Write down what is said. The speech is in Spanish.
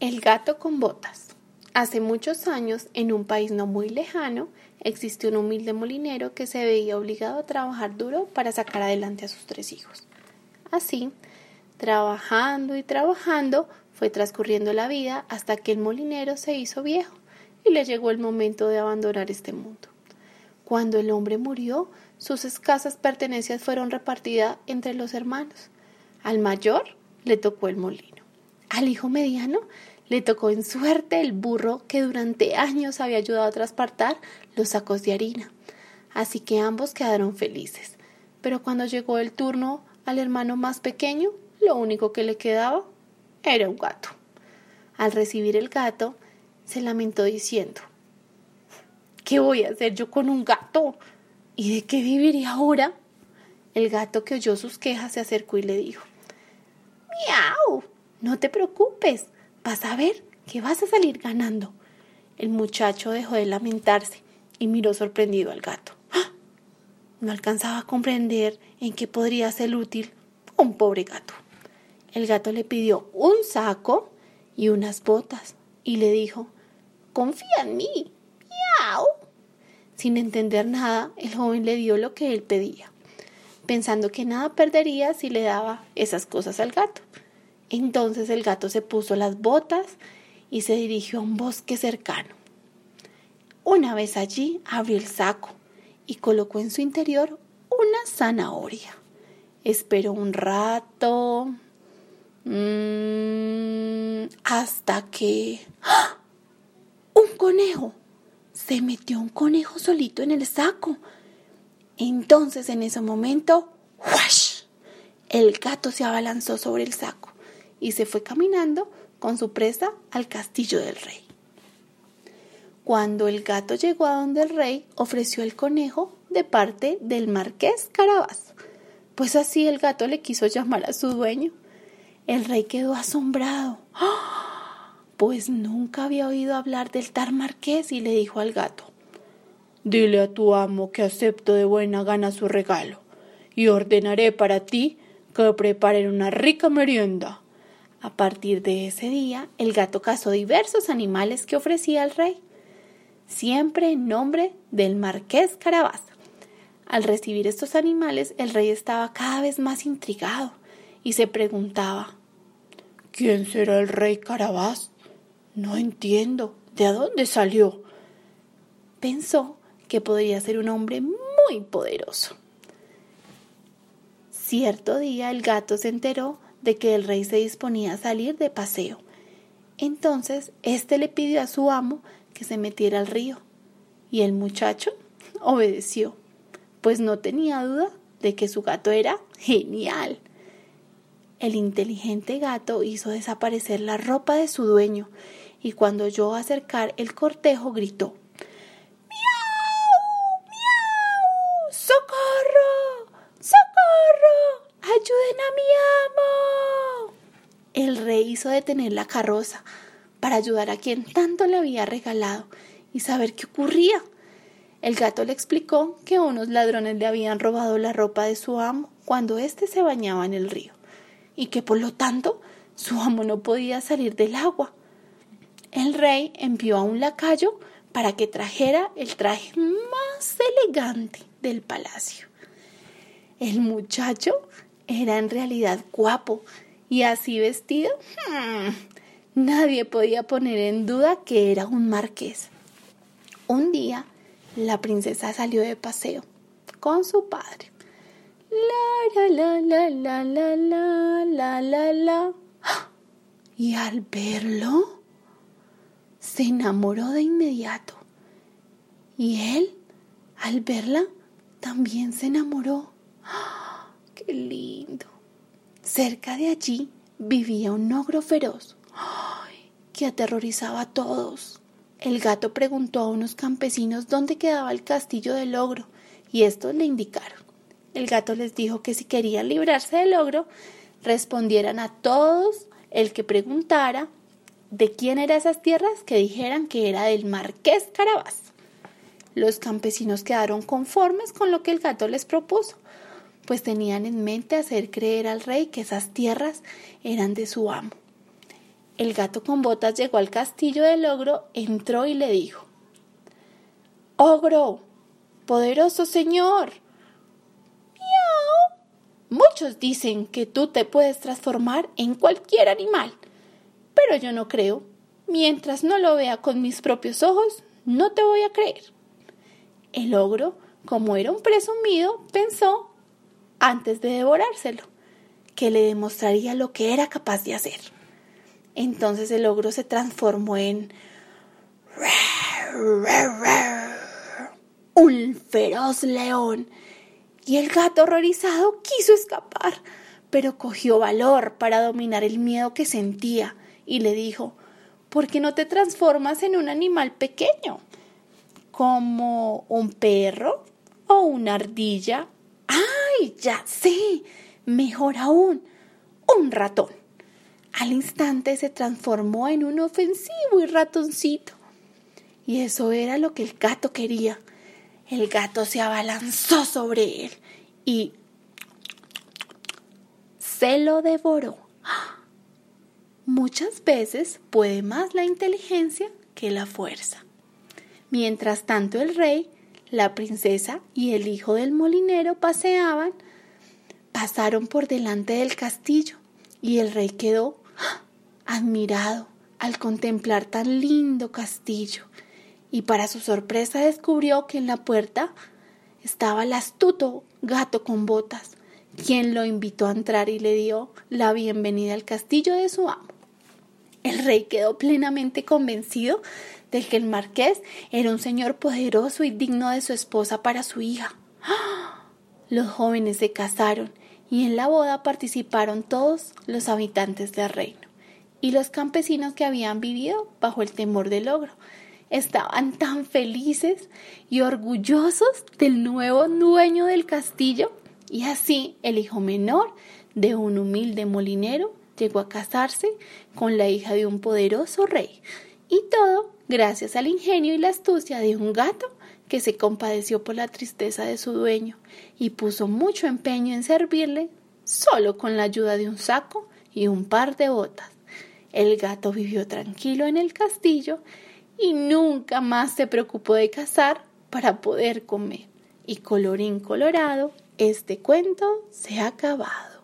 El gato con botas. Hace muchos años, en un país no muy lejano, existió un humilde molinero que se veía obligado a trabajar duro para sacar adelante a sus tres hijos. Así, trabajando y trabajando, fue transcurriendo la vida hasta que el molinero se hizo viejo y le llegó el momento de abandonar este mundo. Cuando el hombre murió, sus escasas pertenencias fueron repartidas entre los hermanos. Al mayor le tocó el molino. Al hijo mediano le tocó en suerte el burro que durante años había ayudado a transportar los sacos de harina. Así que ambos quedaron felices. Pero cuando llegó el turno al hermano más pequeño, lo único que le quedaba era un gato. Al recibir el gato, se lamentó diciendo ¿Qué voy a hacer yo con un gato? ¿Y de qué viviría ahora? El gato que oyó sus quejas se acercó y le dijo. No te preocupes, vas a ver que vas a salir ganando. El muchacho dejó de lamentarse y miró sorprendido al gato. ¡Ah! No alcanzaba a comprender en qué podría ser útil un pobre gato. El gato le pidió un saco y unas botas y le dijo, confía en mí. ¡Miau! Sin entender nada, el joven le dio lo que él pedía, pensando que nada perdería si le daba esas cosas al gato. Entonces el gato se puso las botas y se dirigió a un bosque cercano. Una vez allí abrió el saco y colocó en su interior una zanahoria. Esperó un rato mmm, hasta que... ¡Ah! ¡Un conejo! Se metió un conejo solito en el saco. Entonces en ese momento, ¡wash! El gato se abalanzó sobre el saco y se fue caminando con su presa al castillo del rey. Cuando el gato llegó a donde el rey, ofreció el conejo de parte del marqués Carabás, pues así el gato le quiso llamar a su dueño. El rey quedó asombrado, pues nunca había oído hablar del tal marqués y le dijo al gato, Dile a tu amo que acepto de buena gana su regalo y ordenaré para ti que preparen una rica merienda. A partir de ese día, el gato cazó diversos animales que ofrecía al rey, siempre en nombre del marqués Carabás. Al recibir estos animales, el rey estaba cada vez más intrigado y se preguntaba ¿Quién será el rey Carabás? No entiendo. ¿De dónde salió? Pensó que podría ser un hombre muy poderoso. Cierto día el gato se enteró de que el rey se disponía a salir de paseo. Entonces éste le pidió a su amo que se metiera al río, y el muchacho obedeció, pues no tenía duda de que su gato era genial. El inteligente gato hizo desaparecer la ropa de su dueño, y cuando oyó acercar el cortejo gritó ¡Miau! ¡Miau! ¡Socorro! ¡Socorro! ¡Ayuden a mi amo! El rey hizo detener la carroza para ayudar a quien tanto le había regalado y saber qué ocurría. El gato le explicó que unos ladrones le habían robado la ropa de su amo cuando éste se bañaba en el río y que por lo tanto su amo no podía salir del agua. El rey envió a un lacayo para que trajera el traje más elegante del palacio. El muchacho era en realidad guapo y así vestido, hmm, nadie podía poner en duda que era un marqués. Un día, la princesa salió de paseo con su padre. La la la la la la la la la. Y al verlo, se enamoró de inmediato. Y él, al verla, también se enamoró. ¡Qué lindo! Cerca de allí vivía un ogro feroz que aterrorizaba a todos. El gato preguntó a unos campesinos dónde quedaba el castillo del ogro y estos le indicaron. El gato les dijo que si querían librarse del ogro, respondieran a todos el que preguntara de quién eran esas tierras que dijeran que era del marqués Carabás. Los campesinos quedaron conformes con lo que el gato les propuso pues tenían en mente hacer creer al rey que esas tierras eran de su amo. el gato con botas llegó al castillo del ogro, entró y le dijo Ogro, poderoso señor. Miau. Muchos dicen que tú te puedes transformar en cualquier animal, pero yo no creo. Mientras no lo vea con mis propios ojos, no te voy a creer. El ogro, como era un presumido, pensó, antes de devorárselo, que le demostraría lo que era capaz de hacer. Entonces el ogro se transformó en un feroz león y el gato horrorizado quiso escapar, pero cogió valor para dominar el miedo que sentía y le dijo ¿Por qué no te transformas en un animal pequeño? Como un perro o una ardilla. ¡Ay, ya sé! Mejor aún, un ratón. Al instante se transformó en un ofensivo y ratoncito. Y eso era lo que el gato quería. El gato se abalanzó sobre él y se lo devoró. Muchas veces puede más la inteligencia que la fuerza. Mientras tanto el rey, la princesa y el hijo del molinero paseaban, pasaron por delante del castillo y el rey quedó admirado al contemplar tan lindo castillo y para su sorpresa descubrió que en la puerta estaba el astuto gato con botas, quien lo invitó a entrar y le dio la bienvenida al castillo de su amo. El rey quedó plenamente convencido de que el marqués era un señor poderoso y digno de su esposa para su hija. Los jóvenes se casaron y en la boda participaron todos los habitantes del reino y los campesinos que habían vivido bajo el temor del ogro. Estaban tan felices y orgullosos del nuevo dueño del castillo y así el hijo menor de un humilde molinero llegó a casarse con la hija de un poderoso rey y todo gracias al ingenio y la astucia de un gato que se compadeció por la tristeza de su dueño y puso mucho empeño en servirle solo con la ayuda de un saco y un par de botas. El gato vivió tranquilo en el castillo y nunca más se preocupó de cazar para poder comer. Y colorín colorado, este cuento se ha acabado.